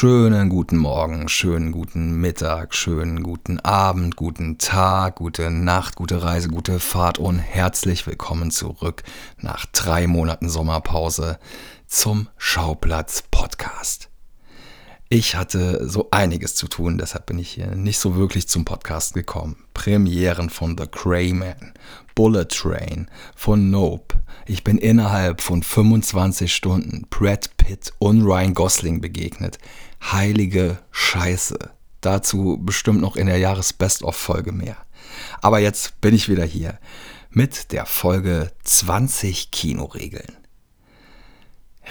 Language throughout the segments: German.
Schönen guten Morgen, schönen guten Mittag, schönen guten Abend, guten Tag, gute Nacht, gute Reise, gute Fahrt und herzlich willkommen zurück nach drei Monaten Sommerpause zum Schauplatz Podcast. Ich hatte so einiges zu tun, deshalb bin ich hier nicht so wirklich zum Podcast gekommen. Premieren von The Crayman, Bullet Train, von Nope. Ich bin innerhalb von 25 Stunden Brad Pitt und Ryan Gosling begegnet. Heilige Scheiße. Dazu bestimmt noch in der Jahres-Best-of-Folge mehr. Aber jetzt bin ich wieder hier mit der Folge 20 Kinoregeln.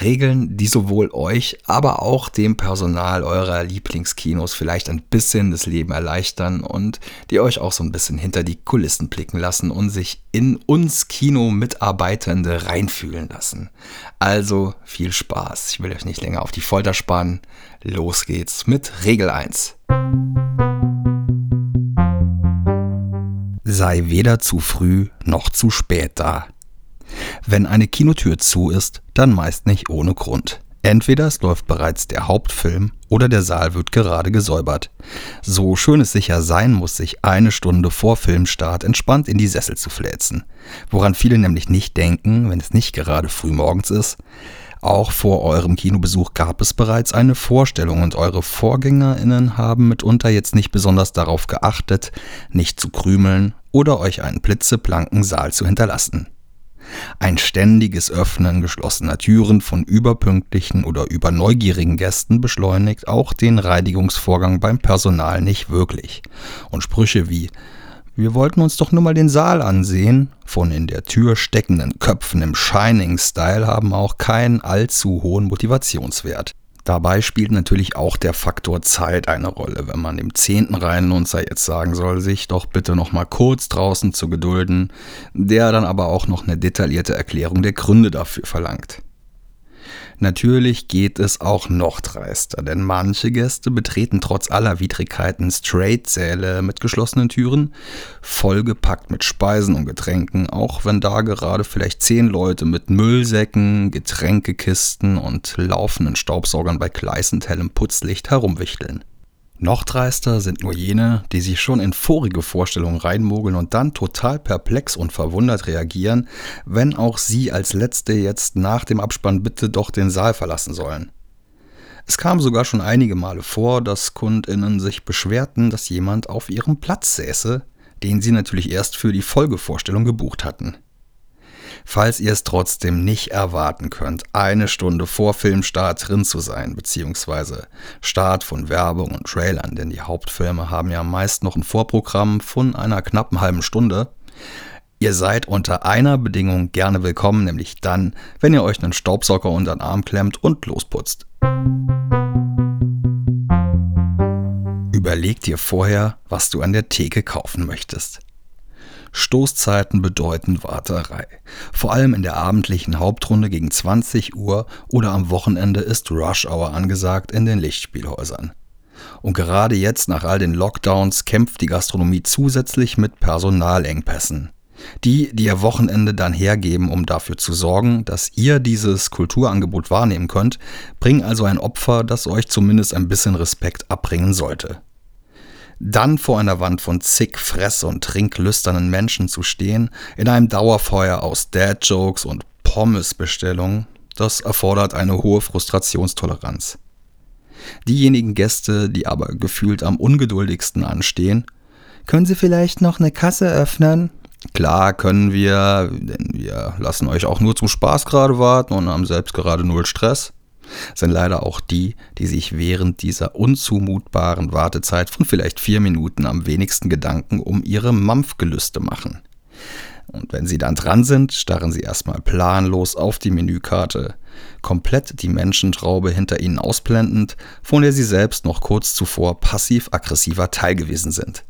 Regeln, die sowohl euch, aber auch dem Personal eurer Lieblingskinos vielleicht ein bisschen das Leben erleichtern und die euch auch so ein bisschen hinter die Kulissen blicken lassen und sich in uns Kino-Mitarbeitende reinfühlen lassen. Also viel Spaß. Ich will euch nicht länger auf die Folter spannen. Los geht's mit Regel 1. Sei weder zu früh noch zu spät da. Wenn eine Kinotür zu ist, dann meist nicht ohne Grund. Entweder es läuft bereits der Hauptfilm oder der Saal wird gerade gesäubert. So schön es sicher sein muss, sich eine Stunde vor Filmstart entspannt in die Sessel zu fläzen. Woran viele nämlich nicht denken, wenn es nicht gerade früh morgens ist. Auch vor eurem Kinobesuch gab es bereits eine Vorstellung und eure VorgängerInnen haben mitunter jetzt nicht besonders darauf geachtet, nicht zu krümeln oder euch einen blitzeblanken Saal zu hinterlassen. Ein ständiges Öffnen geschlossener Türen von überpünktlichen oder überneugierigen Gästen beschleunigt auch den Reinigungsvorgang beim Personal nicht wirklich. Und Sprüche wie wir wollten uns doch nur mal den Saal ansehen, von in der Tür steckenden Köpfen im Shining-Style haben auch keinen allzu hohen Motivationswert. Dabei spielt natürlich auch der Faktor Zeit eine Rolle, wenn man dem zehnten Reihenunzer jetzt sagen soll, sich doch bitte noch mal kurz draußen zu gedulden, der dann aber auch noch eine detaillierte Erklärung der Gründe dafür verlangt. Natürlich geht es auch noch dreister, denn manche Gäste betreten trotz aller Widrigkeiten Straight-Säle mit geschlossenen Türen, vollgepackt mit Speisen und Getränken, auch wenn da gerade vielleicht zehn Leute mit Müllsäcken, Getränkekisten und laufenden Staubsaugern bei gleißend hellem Putzlicht herumwichteln. Noch dreister sind nur jene, die sich schon in vorige Vorstellungen reinmogeln und dann total perplex und verwundert reagieren, wenn auch sie als Letzte jetzt nach dem Abspann bitte doch den Saal verlassen sollen. Es kam sogar schon einige Male vor, dass KundInnen sich beschwerten, dass jemand auf ihrem Platz säße, den sie natürlich erst für die Folgevorstellung gebucht hatten. Falls ihr es trotzdem nicht erwarten könnt, eine Stunde vor Filmstart drin zu sein, beziehungsweise Start von Werbung und Trailern, denn die Hauptfilme haben ja meist noch ein Vorprogramm von einer knappen halben Stunde. Ihr seid unter einer Bedingung gerne willkommen, nämlich dann, wenn ihr euch einen Staubsauger unter den Arm klemmt und losputzt. Überleg dir vorher, was du an der Theke kaufen möchtest. Stoßzeiten bedeuten Warterei. Vor allem in der abendlichen Hauptrunde gegen 20 Uhr oder am Wochenende ist Rush Hour angesagt in den Lichtspielhäusern. Und gerade jetzt nach all den Lockdowns kämpft die Gastronomie zusätzlich mit Personalengpässen. Die, die ihr Wochenende dann hergeben, um dafür zu sorgen, dass ihr dieses Kulturangebot wahrnehmen könnt, bringen also ein Opfer, das euch zumindest ein bisschen Respekt abbringen sollte. Dann vor einer Wand von zig fress- und trinklüsternen Menschen zu stehen, in einem Dauerfeuer aus Dad-Jokes und Pommesbestellungen, das erfordert eine hohe Frustrationstoleranz. Diejenigen Gäste, die aber gefühlt am ungeduldigsten anstehen, können Sie vielleicht noch eine Kasse öffnen? Klar können wir, denn wir lassen euch auch nur zum Spaß gerade warten und haben selbst gerade null Stress sind leider auch die, die sich während dieser unzumutbaren Wartezeit von vielleicht vier Minuten am wenigsten Gedanken um ihre Mampfgelüste machen. Und wenn sie dann dran sind, starren sie erstmal planlos auf die Menükarte, komplett die Menschentraube hinter ihnen ausblendend, von der sie selbst noch kurz zuvor passiv-aggressiver Teil gewesen sind.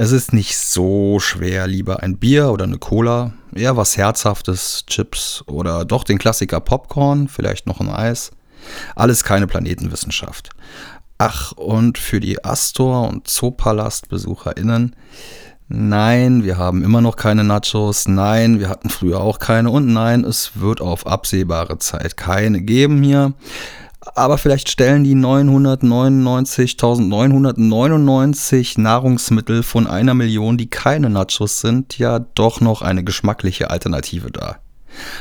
Es ist nicht so schwer, lieber ein Bier oder eine Cola, eher was Herzhaftes, Chips oder doch den Klassiker Popcorn, vielleicht noch ein Eis. Alles keine Planetenwissenschaft. Ach, und für die Astor- und Zoopalast-BesucherInnen, nein, wir haben immer noch keine Nachos, nein, wir hatten früher auch keine und nein, es wird auf absehbare Zeit keine geben hier. Aber vielleicht stellen die 999.999 Nahrungsmittel von einer Million, die keine Nachos sind, ja doch noch eine geschmackliche Alternative dar.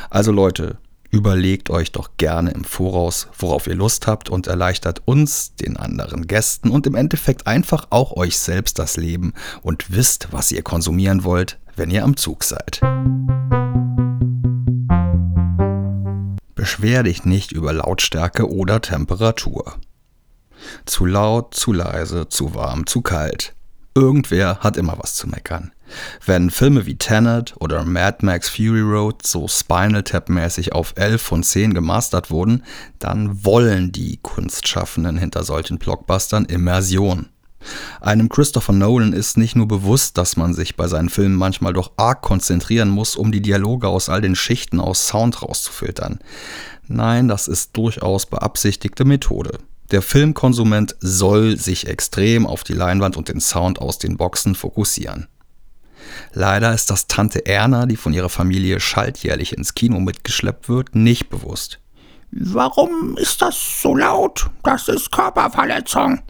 Also Leute, überlegt euch doch gerne im Voraus, worauf ihr Lust habt und erleichtert uns, den anderen Gästen und im Endeffekt einfach auch euch selbst das Leben und wisst, was ihr konsumieren wollt, wenn ihr am Zug seid. Beschwer dich nicht über Lautstärke oder Temperatur. Zu laut, zu leise, zu warm, zu kalt. Irgendwer hat immer was zu meckern. Wenn Filme wie Tenet oder Mad Max Fury Road so Spinal Tap-mäßig auf 11 von 10 gemastert wurden, dann wollen die Kunstschaffenden hinter solchen Blockbustern Immersion. Einem Christopher Nolan ist nicht nur bewusst, dass man sich bei seinen Filmen manchmal doch arg konzentrieren muss, um die Dialoge aus all den Schichten aus Sound rauszufiltern. Nein, das ist durchaus beabsichtigte Methode. Der Filmkonsument soll sich extrem auf die Leinwand und den Sound aus den Boxen fokussieren. Leider ist das Tante Erna, die von ihrer Familie schaltjährlich ins Kino mitgeschleppt wird, nicht bewusst. Warum ist das so laut? Das ist Körperverletzung.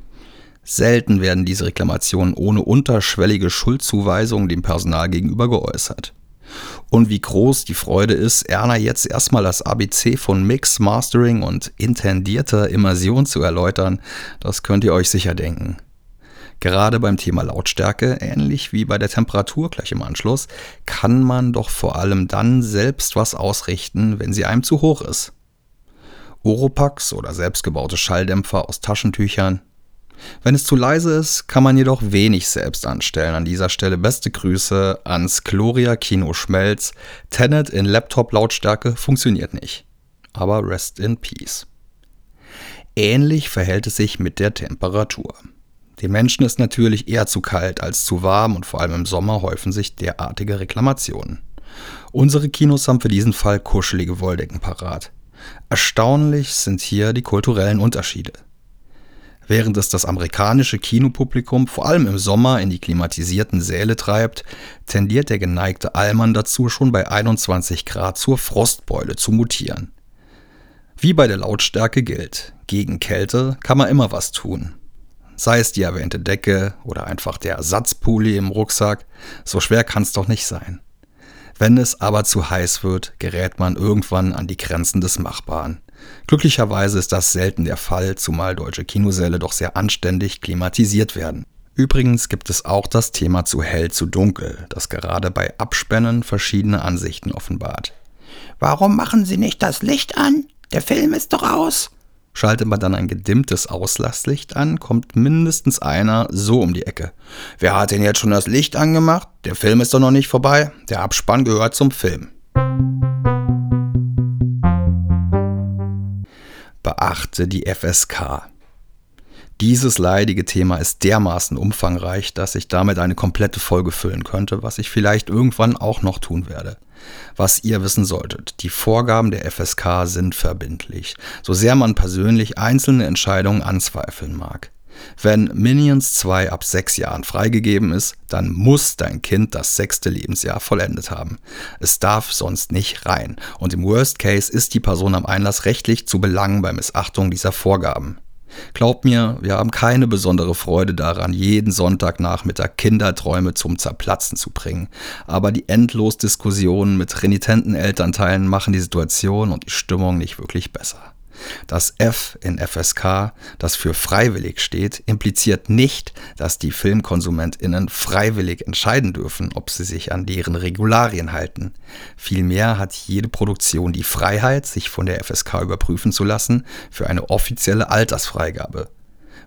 Selten werden diese Reklamationen ohne unterschwellige Schuldzuweisung dem Personal gegenüber geäußert. Und wie groß die Freude ist, Erna jetzt erstmal das ABC von Mix, Mastering und intendierter Immersion zu erläutern, das könnt ihr euch sicher denken. Gerade beim Thema Lautstärke, ähnlich wie bei der Temperatur gleich im Anschluss, kann man doch vor allem dann selbst was ausrichten, wenn sie einem zu hoch ist. Oropax oder selbstgebaute Schalldämpfer aus Taschentüchern, wenn es zu leise ist, kann man jedoch wenig selbst anstellen. An dieser Stelle beste Grüße ans Gloria Kino Schmelz. Tenet in Laptop-Lautstärke funktioniert nicht. Aber rest in peace. Ähnlich verhält es sich mit der Temperatur. Den Menschen ist natürlich eher zu kalt als zu warm und vor allem im Sommer häufen sich derartige Reklamationen. Unsere Kinos haben für diesen Fall kuschelige Wolldecken parat. Erstaunlich sind hier die kulturellen Unterschiede. Während es das amerikanische Kinopublikum vor allem im Sommer in die klimatisierten Säle treibt, tendiert der geneigte Allmann dazu, schon bei 21 Grad zur Frostbeule zu mutieren. Wie bei der Lautstärke gilt, gegen Kälte kann man immer was tun. Sei es die erwähnte Decke oder einfach der Ersatzpulli im Rucksack, so schwer kann es doch nicht sein. Wenn es aber zu heiß wird, gerät man irgendwann an die Grenzen des Machbaren. Glücklicherweise ist das selten der Fall, zumal deutsche Kinosäle doch sehr anständig klimatisiert werden. Übrigens gibt es auch das Thema zu hell zu dunkel, das gerade bei Abspännen verschiedene Ansichten offenbart. Warum machen Sie nicht das Licht an? Der Film ist doch aus. Schaltet man dann ein gedimmtes Auslasslicht an, kommt mindestens einer so um die Ecke. Wer hat denn jetzt schon das Licht angemacht? Der Film ist doch noch nicht vorbei. Der Abspann gehört zum Film. Beachte die FSK. Dieses leidige Thema ist dermaßen umfangreich, dass ich damit eine komplette Folge füllen könnte, was ich vielleicht irgendwann auch noch tun werde. Was ihr wissen solltet, die Vorgaben der FSK sind verbindlich, so sehr man persönlich einzelne Entscheidungen anzweifeln mag. Wenn Minions 2 ab 6 Jahren freigegeben ist, dann muss dein Kind das sechste Lebensjahr vollendet haben. Es darf sonst nicht rein. Und im Worst Case ist die Person am Einlass rechtlich zu belangen bei Missachtung dieser Vorgaben. Glaubt mir, wir haben keine besondere Freude daran, jeden Sonntagnachmittag Kinderträume zum Zerplatzen zu bringen. Aber die endlos Diskussionen mit renitenten Elternteilen machen die Situation und die Stimmung nicht wirklich besser. Das F in FSK, das für freiwillig steht, impliziert nicht, dass die Filmkonsumentinnen freiwillig entscheiden dürfen, ob sie sich an deren Regularien halten. Vielmehr hat jede Produktion die Freiheit, sich von der FSK überprüfen zu lassen für eine offizielle Altersfreigabe.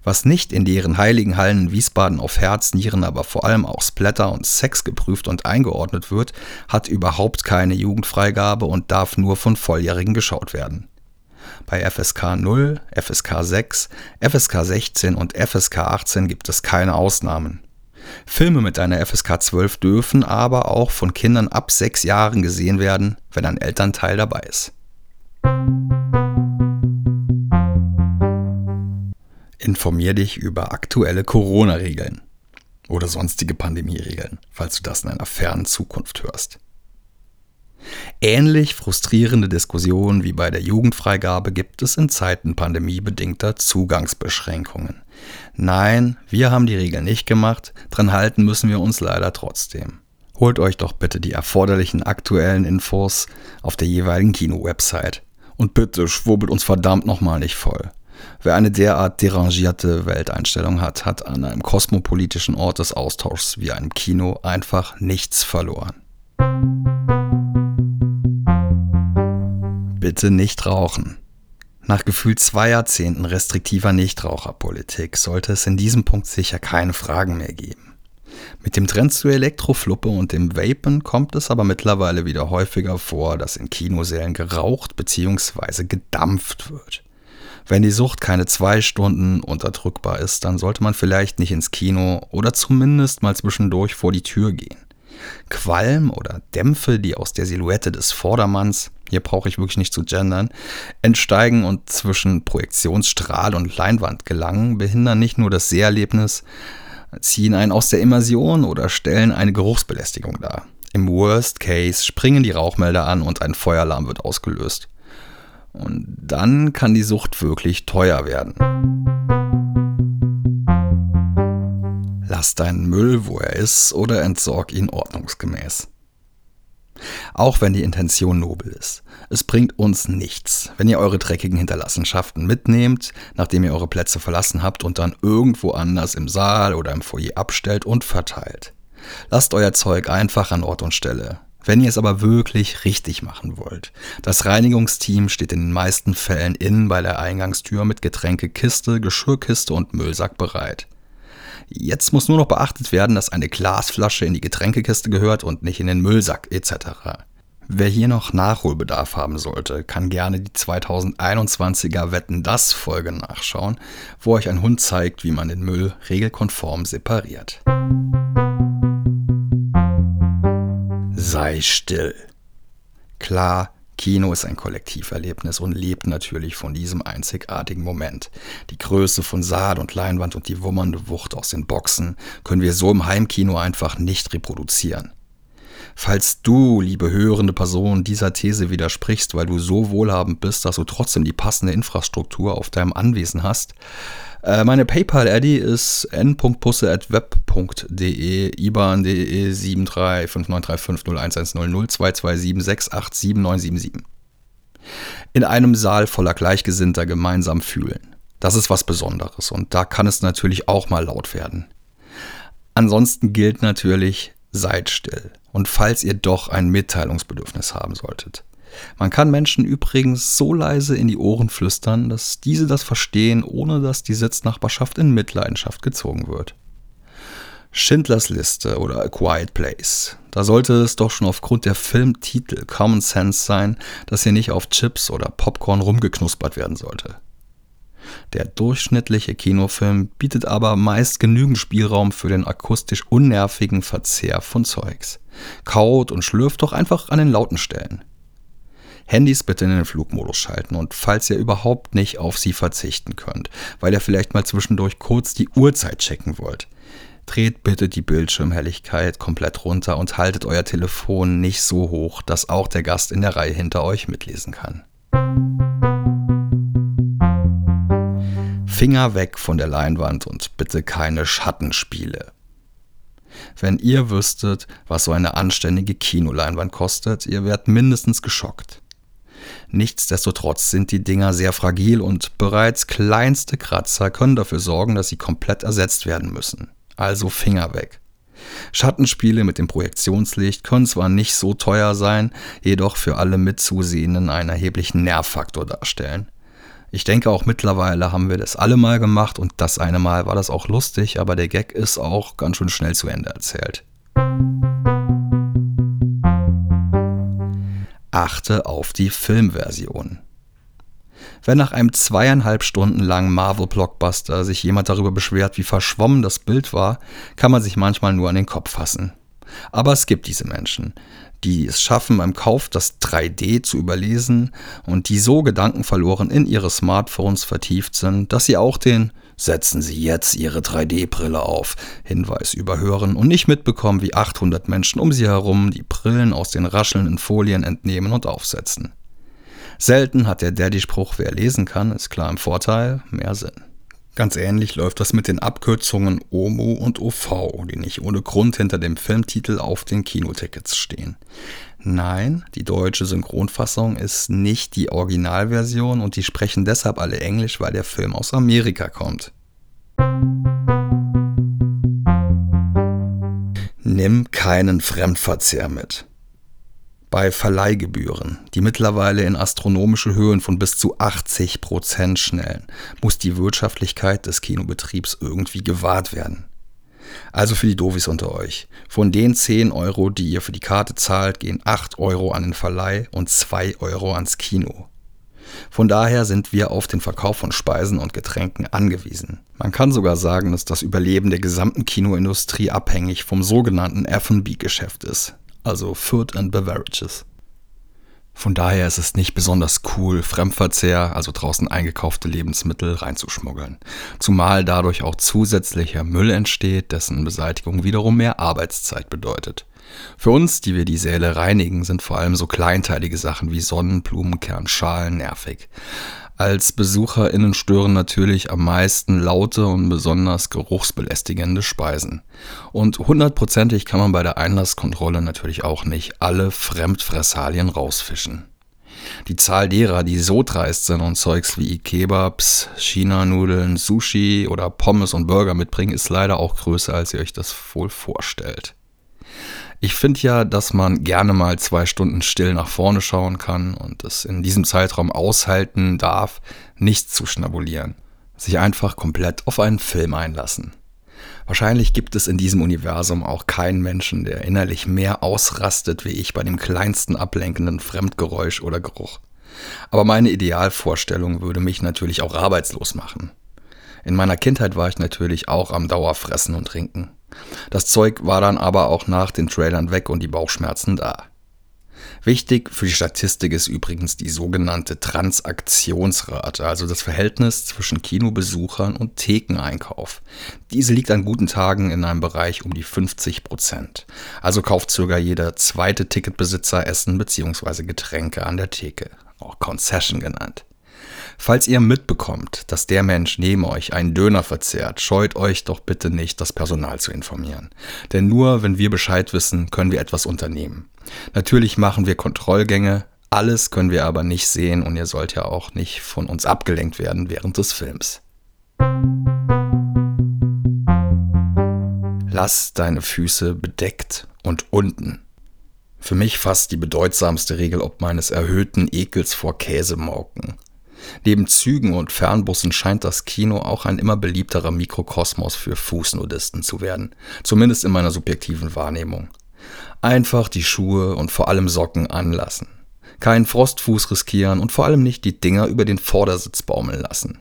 Was nicht in deren heiligen Hallen in Wiesbaden auf Herz, Nieren, aber vor allem auch Splatter und Sex geprüft und eingeordnet wird, hat überhaupt keine Jugendfreigabe und darf nur von Volljährigen geschaut werden. Bei FSK 0, FSK 6, FSK 16 und FSK 18 gibt es keine Ausnahmen. Filme mit einer FSK 12 dürfen aber auch von Kindern ab 6 Jahren gesehen werden, wenn ein Elternteil dabei ist. Informier dich über aktuelle Corona-Regeln oder sonstige Pandemie-Regeln, falls du das in einer fernen Zukunft hörst. Ähnlich frustrierende Diskussionen wie bei der Jugendfreigabe gibt es in Zeiten pandemiebedingter Zugangsbeschränkungen. Nein, wir haben die Regel nicht gemacht, dran halten müssen wir uns leider trotzdem. Holt euch doch bitte die erforderlichen aktuellen Infos auf der jeweiligen Kino-Website. Und bitte schwurbelt uns verdammt nochmal nicht voll. Wer eine derart derangierte Welteinstellung hat, hat an einem kosmopolitischen Ort des Austauschs wie einem Kino einfach nichts verloren. Bitte nicht rauchen. Nach gefühlt zwei Jahrzehnten restriktiver Nichtraucherpolitik sollte es in diesem Punkt sicher keine Fragen mehr geben. Mit dem Trend zur Elektrofluppe und dem Vapen kommt es aber mittlerweile wieder häufiger vor, dass in Kinosälen geraucht bzw. gedampft wird. Wenn die Sucht keine zwei Stunden unterdrückbar ist, dann sollte man vielleicht nicht ins Kino oder zumindest mal zwischendurch vor die Tür gehen. Qualm oder Dämpfe, die aus der Silhouette des Vordermanns, hier brauche ich wirklich nicht zu gendern, entsteigen und zwischen Projektionsstrahl und Leinwand gelangen, behindern nicht nur das Seherlebnis, ziehen einen aus der Immersion oder stellen eine Geruchsbelästigung dar. Im Worst Case springen die Rauchmelder an und ein Feueralarm wird ausgelöst. Und dann kann die Sucht wirklich teuer werden. Lass deinen Müll, wo er ist, oder entsorg ihn ordnungsgemäß. Auch wenn die Intention nobel ist. Es bringt uns nichts, wenn ihr eure dreckigen Hinterlassenschaften mitnehmt, nachdem ihr eure Plätze verlassen habt und dann irgendwo anders im Saal oder im Foyer abstellt und verteilt. Lasst euer Zeug einfach an Ort und Stelle. Wenn ihr es aber wirklich richtig machen wollt. Das Reinigungsteam steht in den meisten Fällen innen bei der Eingangstür mit Getränkekiste, Geschirrkiste und Müllsack bereit. Jetzt muss nur noch beachtet werden, dass eine Glasflasche in die Getränkekiste gehört und nicht in den Müllsack etc. Wer hier noch Nachholbedarf haben sollte, kann gerne die 2021er Wetten das Folge nachschauen, wo euch ein Hund zeigt, wie man den Müll regelkonform separiert. Sei still. Klar, Kino ist ein Kollektiverlebnis und lebt natürlich von diesem einzigartigen Moment. Die Größe von Saal und Leinwand und die wummernde Wucht aus den Boxen können wir so im Heimkino einfach nicht reproduzieren. Falls du, liebe hörende Person, dieser These widersprichst, weil du so wohlhabend bist, dass du trotzdem die passende Infrastruktur auf deinem Anwesen hast, äh, meine PayPal-ID ist n.pusse.web.de, IBAN.de 735935011002276879777. In einem Saal voller Gleichgesinnter gemeinsam fühlen. Das ist was Besonderes und da kann es natürlich auch mal laut werden. Ansonsten gilt natürlich, seid still. Und falls ihr doch ein Mitteilungsbedürfnis haben solltet, man kann Menschen übrigens so leise in die Ohren flüstern, dass diese das verstehen, ohne dass die Sitznachbarschaft in Mitleidenschaft gezogen wird. Schindlers Liste oder A Quiet Place. Da sollte es doch schon aufgrund der Filmtitel Common Sense sein, dass hier nicht auf Chips oder Popcorn rumgeknuspert werden sollte. Der durchschnittliche Kinofilm bietet aber meist genügend Spielraum für den akustisch unnervigen Verzehr von Zeugs. Kaut und schlürft doch einfach an den lauten Stellen. Handys bitte in den Flugmodus schalten und falls ihr überhaupt nicht auf sie verzichten könnt, weil ihr vielleicht mal zwischendurch kurz die Uhrzeit checken wollt, dreht bitte die Bildschirmhelligkeit komplett runter und haltet euer Telefon nicht so hoch, dass auch der Gast in der Reihe hinter euch mitlesen kann. Finger weg von der Leinwand und bitte keine Schattenspiele. Wenn ihr wüsstet, was so eine anständige Kinoleinwand kostet, ihr werdet mindestens geschockt. Nichtsdestotrotz sind die Dinger sehr fragil und bereits kleinste Kratzer können dafür sorgen, dass sie komplett ersetzt werden müssen. Also Finger weg. Schattenspiele mit dem Projektionslicht können zwar nicht so teuer sein, jedoch für alle Mitzusehenden einen erheblichen Nervfaktor darstellen. Ich denke auch mittlerweile haben wir das alle mal gemacht und das eine Mal war das auch lustig, aber der Gag ist auch ganz schön schnell zu Ende erzählt. Achte auf die Filmversion. Wenn nach einem zweieinhalb Stunden langen Marvel-Blockbuster sich jemand darüber beschwert, wie verschwommen das Bild war, kann man sich manchmal nur an den Kopf fassen. Aber es gibt diese Menschen, die es schaffen, beim Kauf das 3D zu überlesen und die so gedankenverloren in ihre Smartphones vertieft sind, dass sie auch den Setzen Sie jetzt Ihre 3D-Brille auf. Hinweis überhören und nicht mitbekommen, wie 800 Menschen um Sie herum die Brillen aus den raschelnden Folien entnehmen und aufsetzen. Selten hat der Daddy-Spruch, wer lesen kann, ist klar im Vorteil, mehr Sinn. Ganz ähnlich läuft das mit den Abkürzungen OMO und OV, die nicht ohne Grund hinter dem Filmtitel auf den Kinotickets stehen. Nein, die deutsche Synchronfassung ist nicht die Originalversion und die sprechen deshalb alle Englisch, weil der Film aus Amerika kommt. Nimm keinen Fremdverzehr mit. Bei Verleihgebühren, die mittlerweile in astronomische Höhen von bis zu 80 Prozent schnellen, muss die Wirtschaftlichkeit des Kinobetriebs irgendwie gewahrt werden. Also für die Doofies unter euch. Von den 10 Euro, die ihr für die Karte zahlt, gehen 8 Euro an den Verleih und 2 Euro ans Kino. Von daher sind wir auf den Verkauf von Speisen und Getränken angewiesen. Man kann sogar sagen, dass das Überleben der gesamten Kinoindustrie abhängig vom sogenannten F&B-Geschäft ist, also Food and Beverages. Von daher ist es nicht besonders cool, Fremdverzehr, also draußen eingekaufte Lebensmittel, reinzuschmuggeln. Zumal dadurch auch zusätzlicher Müll entsteht, dessen Beseitigung wiederum mehr Arbeitszeit bedeutet. Für uns, die wir die Säle reinigen, sind vor allem so kleinteilige Sachen wie Sonnenblumenkernschalen nervig. Als BesucherInnen stören natürlich am meisten laute und besonders geruchsbelästigende Speisen. Und hundertprozentig kann man bei der Einlasskontrolle natürlich auch nicht alle Fremdfressalien rausfischen. Die Zahl derer, die so dreist sind und Zeugs wie Kebabs, China-Nudeln, Sushi oder Pommes und Burger mitbringen, ist leider auch größer, als ihr euch das wohl vorstellt. Ich finde ja, dass man gerne mal zwei Stunden still nach vorne schauen kann und es in diesem Zeitraum aushalten darf, nichts zu schnabulieren. Sich einfach komplett auf einen Film einlassen. Wahrscheinlich gibt es in diesem Universum auch keinen Menschen, der innerlich mehr ausrastet wie ich bei dem kleinsten ablenkenden Fremdgeräusch oder Geruch. Aber meine Idealvorstellung würde mich natürlich auch arbeitslos machen. In meiner Kindheit war ich natürlich auch am Dauerfressen und Trinken. Das Zeug war dann aber auch nach den Trailern weg und die Bauchschmerzen da. Wichtig für die Statistik ist übrigens die sogenannte Transaktionsrate, also das Verhältnis zwischen Kinobesuchern und Thekeneinkauf. Diese liegt an guten Tagen in einem Bereich um die 50 Prozent. Also kauft sogar jeder zweite Ticketbesitzer Essen bzw. Getränke an der Theke, auch Concession genannt. Falls ihr mitbekommt, dass der Mensch neben euch einen Döner verzehrt, scheut euch doch bitte nicht, das Personal zu informieren. Denn nur wenn wir Bescheid wissen, können wir etwas unternehmen. Natürlich machen wir Kontrollgänge, alles können wir aber nicht sehen und ihr sollt ja auch nicht von uns abgelenkt werden während des Films. Lass deine Füße bedeckt und unten. Für mich fast die bedeutsamste Regel ob meines erhöhten Ekels vor Käsemauken. Neben Zügen und Fernbussen scheint das Kino auch ein immer beliebterer Mikrokosmos für Fußnudisten zu werden, zumindest in meiner subjektiven Wahrnehmung. Einfach die Schuhe und vor allem Socken anlassen. Keinen Frostfuß riskieren und vor allem nicht die Dinger über den Vordersitz baumeln lassen.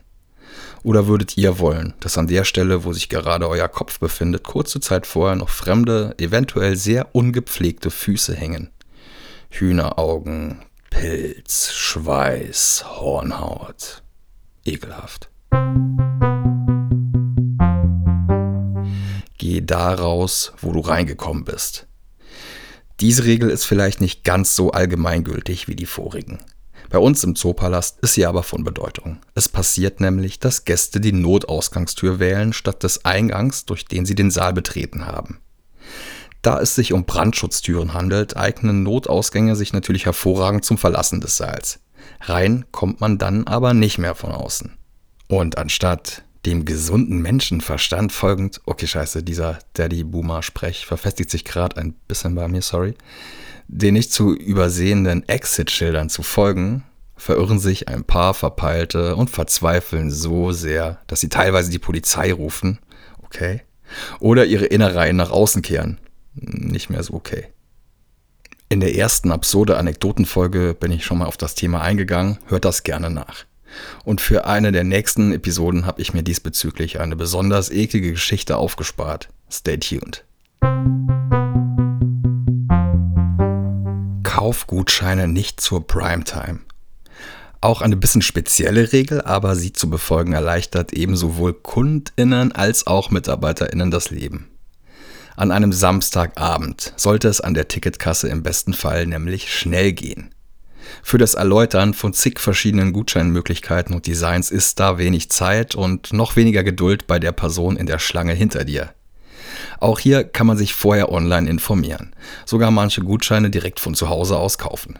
Oder würdet ihr wollen, dass an der Stelle, wo sich gerade euer Kopf befindet, kurze Zeit vorher noch fremde, eventuell sehr ungepflegte Füße hängen? Hühneraugen, Pilz, Schweiß, Hornhaut. Ekelhaft. Geh da raus, wo du reingekommen bist. Diese Regel ist vielleicht nicht ganz so allgemeingültig wie die vorigen. Bei uns im Zoopalast ist sie aber von Bedeutung. Es passiert nämlich, dass Gäste die Notausgangstür wählen, statt des Eingangs, durch den sie den Saal betreten haben. Da es sich um Brandschutztüren handelt, eignen Notausgänge sich natürlich hervorragend zum Verlassen des Saals. Rein kommt man dann aber nicht mehr von außen. Und anstatt dem gesunden Menschenverstand folgend, okay scheiße, dieser Daddy-Boomer-Sprech verfestigt sich gerade ein bisschen bei mir, sorry, den nicht zu übersehenden Exit-Schildern zu folgen, verirren sich ein paar Verpeilte und verzweifeln so sehr, dass sie teilweise die Polizei rufen, okay, oder ihre Innereien nach außen kehren, nicht mehr so okay. In der ersten absurde Anekdotenfolge bin ich schon mal auf das Thema eingegangen, hört das gerne nach. Und für eine der nächsten Episoden habe ich mir diesbezüglich eine besonders eklige Geschichte aufgespart. Stay tuned. Kaufgutscheine nicht zur Primetime. Auch eine bisschen spezielle Regel, aber sie zu befolgen erleichtert eben sowohl KundInnen als auch MitarbeiterInnen das Leben. An einem Samstagabend sollte es an der Ticketkasse im besten Fall nämlich schnell gehen. Für das Erläutern von zig verschiedenen Gutscheinmöglichkeiten und Designs ist da wenig Zeit und noch weniger Geduld bei der Person in der Schlange hinter dir. Auch hier kann man sich vorher online informieren, sogar manche Gutscheine direkt von zu Hause aus kaufen.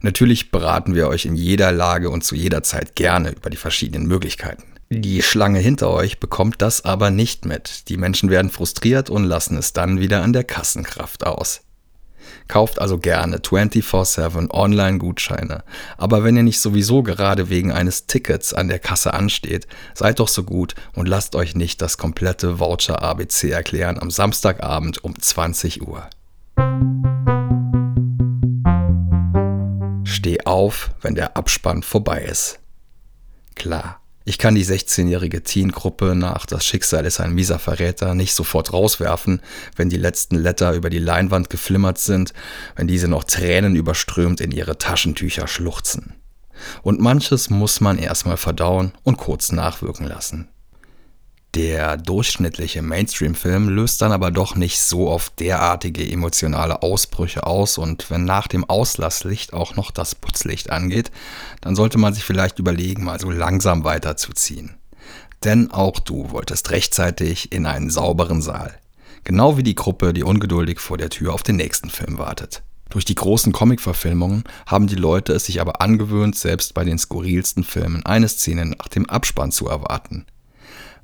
Natürlich beraten wir euch in jeder Lage und zu jeder Zeit gerne über die verschiedenen Möglichkeiten. Die Schlange hinter euch bekommt das aber nicht mit. Die Menschen werden frustriert und lassen es dann wieder an der Kassenkraft aus. Kauft also gerne 24/7 Online-Gutscheine. Aber wenn ihr nicht sowieso gerade wegen eines Tickets an der Kasse ansteht, seid doch so gut und lasst euch nicht das komplette Voucher ABC erklären am Samstagabend um 20 Uhr. Steh auf, wenn der Abspann vorbei ist. Klar, ich kann die 16-jährige Teengruppe nach Das Schicksal ist ein mieser Verräter nicht sofort rauswerfen, wenn die letzten Letter über die Leinwand geflimmert sind, wenn diese noch Tränen überströmt in ihre Taschentücher schluchzen. Und manches muss man erstmal verdauen und kurz nachwirken lassen. Der durchschnittliche Mainstream-Film löst dann aber doch nicht so oft derartige emotionale Ausbrüche aus und wenn nach dem Auslasslicht auch noch das Putzlicht angeht, dann sollte man sich vielleicht überlegen, mal so langsam weiterzuziehen. Denn auch du wolltest rechtzeitig in einen sauberen Saal. Genau wie die Gruppe, die ungeduldig vor der Tür auf den nächsten Film wartet. Durch die großen Comic-Verfilmungen haben die Leute es sich aber angewöhnt, selbst bei den skurrilsten Filmen eine Szene nach dem Abspann zu erwarten.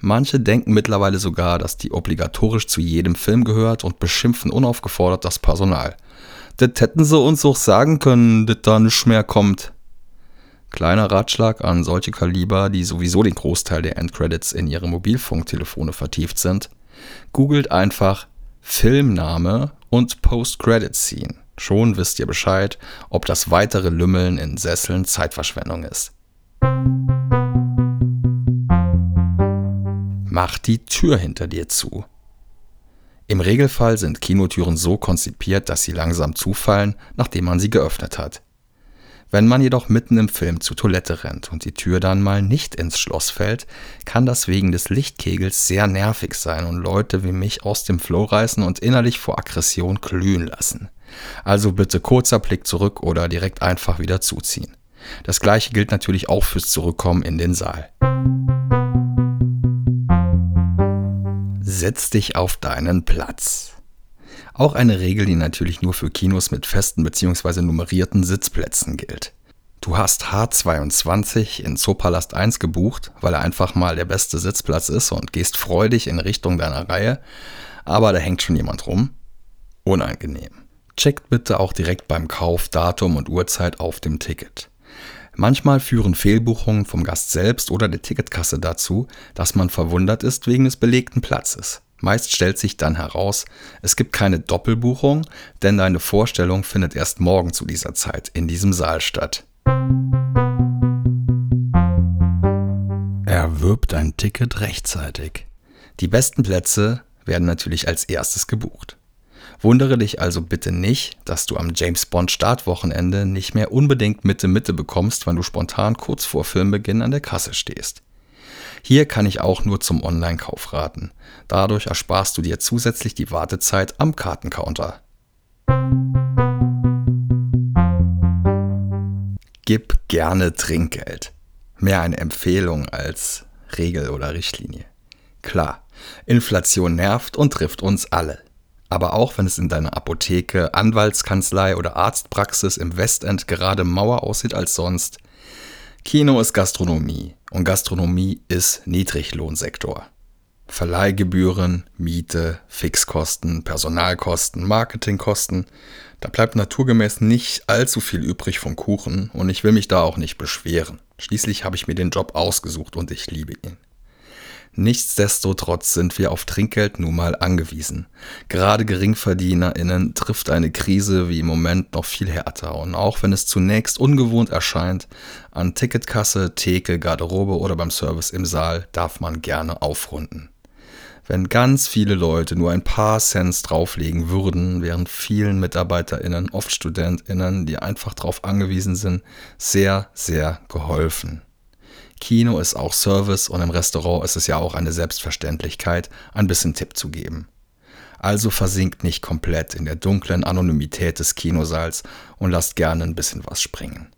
Manche denken mittlerweile sogar, dass die obligatorisch zu jedem Film gehört und beschimpfen unaufgefordert das Personal. Das hätten sie uns auch sagen können, dass da nichts mehr kommt. Kleiner Ratschlag an solche Kaliber, die sowieso den Großteil der Endcredits in ihre Mobilfunktelefone vertieft sind. Googelt einfach Filmname und Post-Credit-Scene. Schon wisst ihr Bescheid, ob das weitere Lümmeln in Sesseln Zeitverschwendung ist. Mach die Tür hinter dir zu. Im Regelfall sind Kinotüren so konzipiert, dass sie langsam zufallen, nachdem man sie geöffnet hat. Wenn man jedoch mitten im Film zur Toilette rennt und die Tür dann mal nicht ins Schloss fällt, kann das wegen des Lichtkegels sehr nervig sein und Leute wie mich aus dem Flow reißen und innerlich vor Aggression glühen lassen. Also bitte kurzer Blick zurück oder direkt einfach wieder zuziehen. Das gleiche gilt natürlich auch fürs Zurückkommen in den Saal. Setz dich auf deinen Platz. Auch eine Regel, die natürlich nur für Kinos mit festen bzw. nummerierten Sitzplätzen gilt. Du hast H22 in Zoopalast 1 gebucht, weil er einfach mal der beste Sitzplatz ist und gehst freudig in Richtung deiner Reihe, aber da hängt schon jemand rum. Unangenehm. Checkt bitte auch direkt beim Kauf Datum und Uhrzeit auf dem Ticket. Manchmal führen Fehlbuchungen vom Gast selbst oder der Ticketkasse dazu, dass man verwundert ist wegen des belegten Platzes. Meist stellt sich dann heraus, es gibt keine Doppelbuchung, denn deine Vorstellung findet erst morgen zu dieser Zeit in diesem Saal statt. Erwirbt ein Ticket rechtzeitig. Die besten Plätze werden natürlich als erstes gebucht. Wundere dich also bitte nicht, dass du am James Bond Startwochenende nicht mehr unbedingt Mitte Mitte bekommst, wenn du spontan kurz vor Filmbeginn an der Kasse stehst. Hier kann ich auch nur zum Online-Kauf raten. Dadurch ersparst du dir zusätzlich die Wartezeit am Kartencounter. Gib gerne Trinkgeld. Mehr eine Empfehlung als Regel oder Richtlinie. Klar, Inflation nervt und trifft uns alle. Aber auch wenn es in deiner Apotheke, Anwaltskanzlei oder Arztpraxis im Westend gerade Mauer aussieht als sonst, Kino ist Gastronomie und Gastronomie ist Niedriglohnsektor. Verleihgebühren, Miete, Fixkosten, Personalkosten, Marketingkosten, da bleibt naturgemäß nicht allzu viel übrig vom Kuchen und ich will mich da auch nicht beschweren. Schließlich habe ich mir den Job ausgesucht und ich liebe ihn. Nichtsdestotrotz sind wir auf Trinkgeld nun mal angewiesen. Gerade GeringverdienerInnen trifft eine Krise wie im Moment noch viel härter. Und auch wenn es zunächst ungewohnt erscheint, an Ticketkasse, Theke, Garderobe oder beim Service im Saal darf man gerne aufrunden. Wenn ganz viele Leute nur ein paar Cents drauflegen würden, wären vielen MitarbeiterInnen, oft StudentInnen, die einfach darauf angewiesen sind, sehr, sehr geholfen. Kino ist auch Service und im Restaurant ist es ja auch eine Selbstverständlichkeit, ein bisschen Tipp zu geben. Also versinkt nicht komplett in der dunklen Anonymität des Kinosaals und lasst gerne ein bisschen was springen.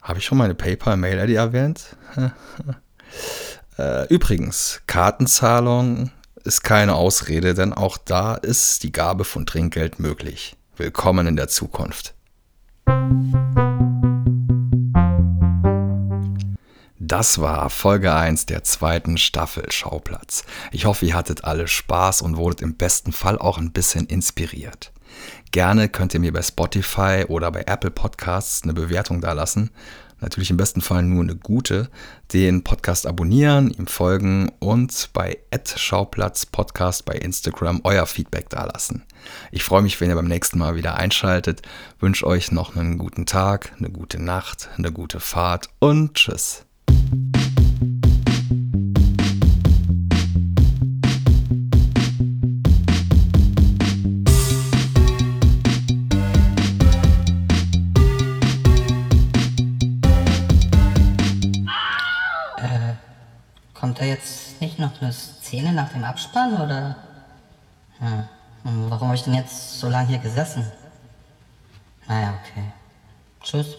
Habe ich schon meine PayPal-Mail-ID erwähnt? Äh, übrigens, Kartenzahlung ist keine Ausrede, denn auch da ist die Gabe von Trinkgeld möglich. Willkommen in der Zukunft. Das war Folge 1 der zweiten Staffel Schauplatz. Ich hoffe, ihr hattet alle Spaß und wurdet im besten Fall auch ein bisschen inspiriert. Gerne könnt ihr mir bei Spotify oder bei Apple Podcasts eine Bewertung dalassen natürlich im besten Fall nur eine gute, den Podcast abonnieren, ihm folgen und bei Schauplatz Podcast bei Instagram euer Feedback dalassen. Ich freue mich, wenn ihr beim nächsten Mal wieder einschaltet, wünsche euch noch einen guten Tag, eine gute Nacht, eine gute Fahrt und tschüss. Szene nach dem Abspann oder? Hm. Warum habe ich denn jetzt so lange hier gesessen? Naja, okay. Tschüss.